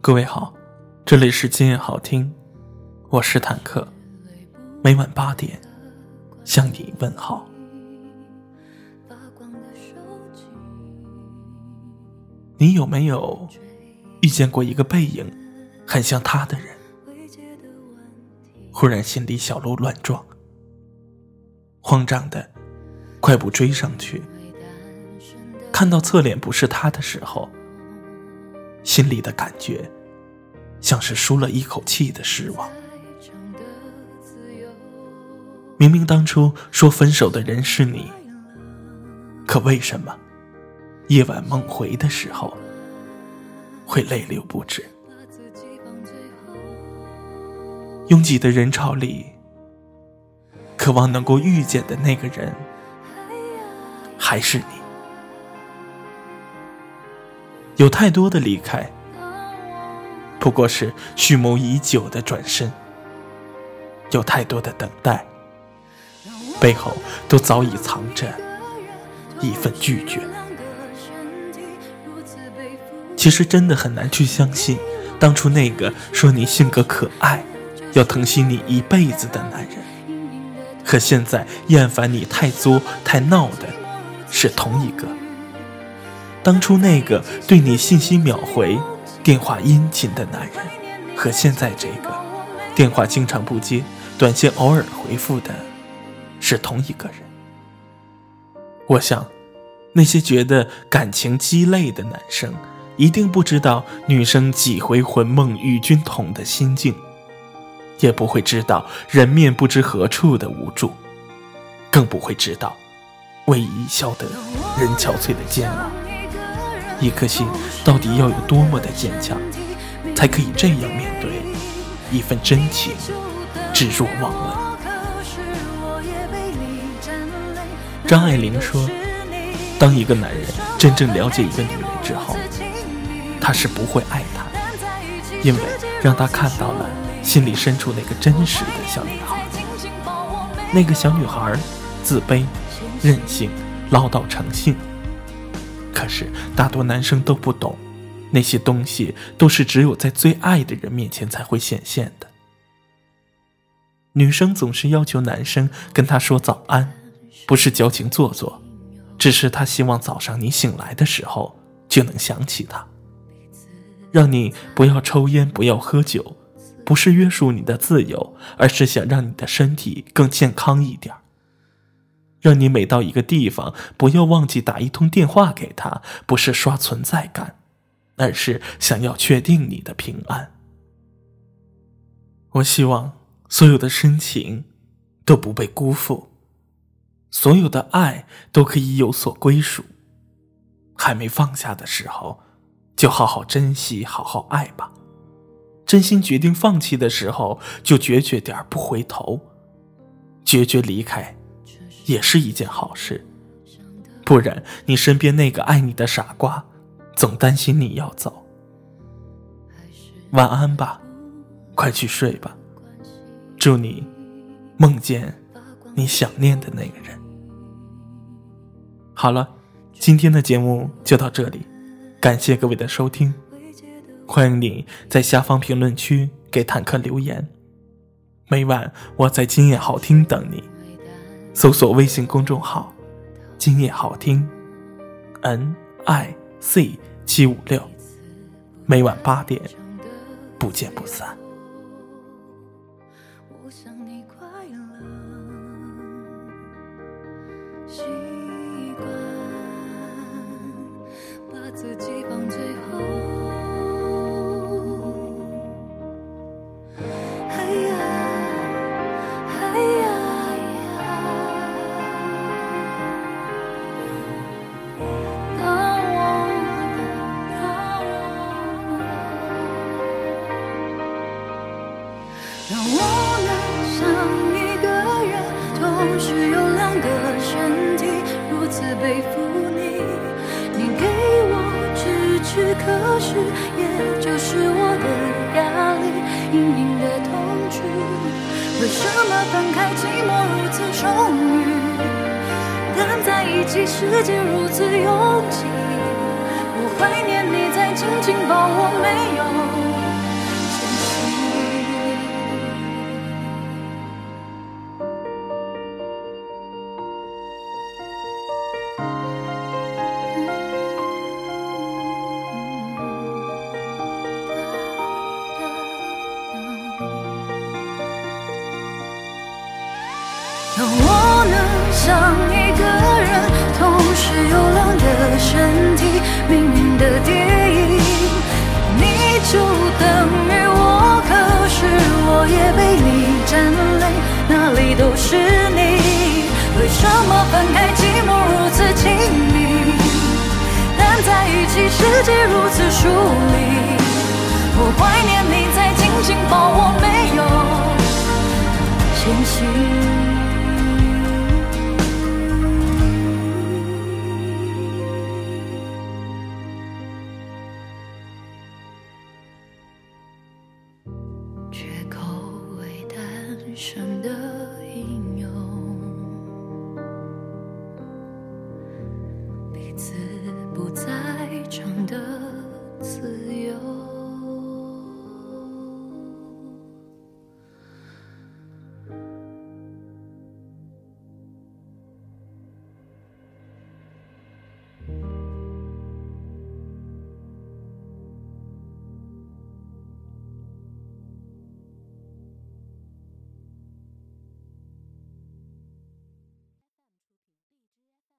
各位好，这里是今夜好听，我是坦克，每晚八点向你问好。你有没有遇见过一个背影很像他的人？忽然心里小鹿乱撞，慌张的快步追上去，看到侧脸不是他的时候。心里的感觉，像是舒了一口气的失望。明明当初说分手的人是你，可为什么夜晚梦回的时候会泪流不止？拥挤的人潮里，渴望能够遇见的那个人，还是你。有太多的离开，不过是蓄谋已久的转身；有太多的等待，背后都早已藏着一份拒绝。其实真的很难去相信，当初那个说你性格可爱，要疼惜你一辈子的男人，和现在厌烦你太作太闹的，是同一个。当初那个对你信息秒回、电话殷勤的男人，和现在这个电话经常不接、短信偶尔回复的，是同一个人。我想，那些觉得感情鸡肋的男生，一定不知道女生几回魂梦与君同的心境，也不会知道人面不知何处的无助，更不会知道为伊消得人憔悴的煎熬。一颗心到底要有多么的坚强，才可以这样面对一份真情，置若罔闻？张爱玲说：“当一个男人真正了解一个女人之后，他是不会爱她，因为让他看到了心里深处那个真实的小女孩。那个小女孩，自卑、任性、唠叨成性。”可是，大多男生都不懂，那些东西都是只有在最爱的人面前才会显现的。女生总是要求男生跟她说早安，不是矫情做作，只是她希望早上你醒来的时候就能想起他。让你不要抽烟，不要喝酒，不是约束你的自由，而是想让你的身体更健康一点。让你每到一个地方，不要忘记打一通电话给他，不是刷存在感，而是想要确定你的平安。我希望所有的深情都不被辜负，所有的爱都可以有所归属。还没放下的时候，就好好珍惜，好好爱吧。真心决定放弃的时候，就决绝点不回头，决绝离开。也是一件好事，不然你身边那个爱你的傻瓜，总担心你要走。晚安吧，快去睡吧。祝你梦见你想念的那个人。好了，今天的节目就到这里，感谢各位的收听，欢迎你在下方评论区给坦克留言。每晚我在今夜好听等你。搜索微信公众号“今夜好听 ”，N I C 七五六，每晚八点不见不散。我想你快乐我能像一个人，同时有两个身体，如此背负。你你给我支持，可是也就是我的压力，隐隐的痛楚。为什么分开？寂寞如此充裕，但在一起，世界如此拥挤。我怀念你，在紧紧抱我，没有。当我能想一个人，同时有两个身体，命运的电影，你就等于我，可是我也被你占领，哪里都是你，为什么分开寂寞如此亲密，但在一起世界如此疏离，我怀念你在紧紧抱真的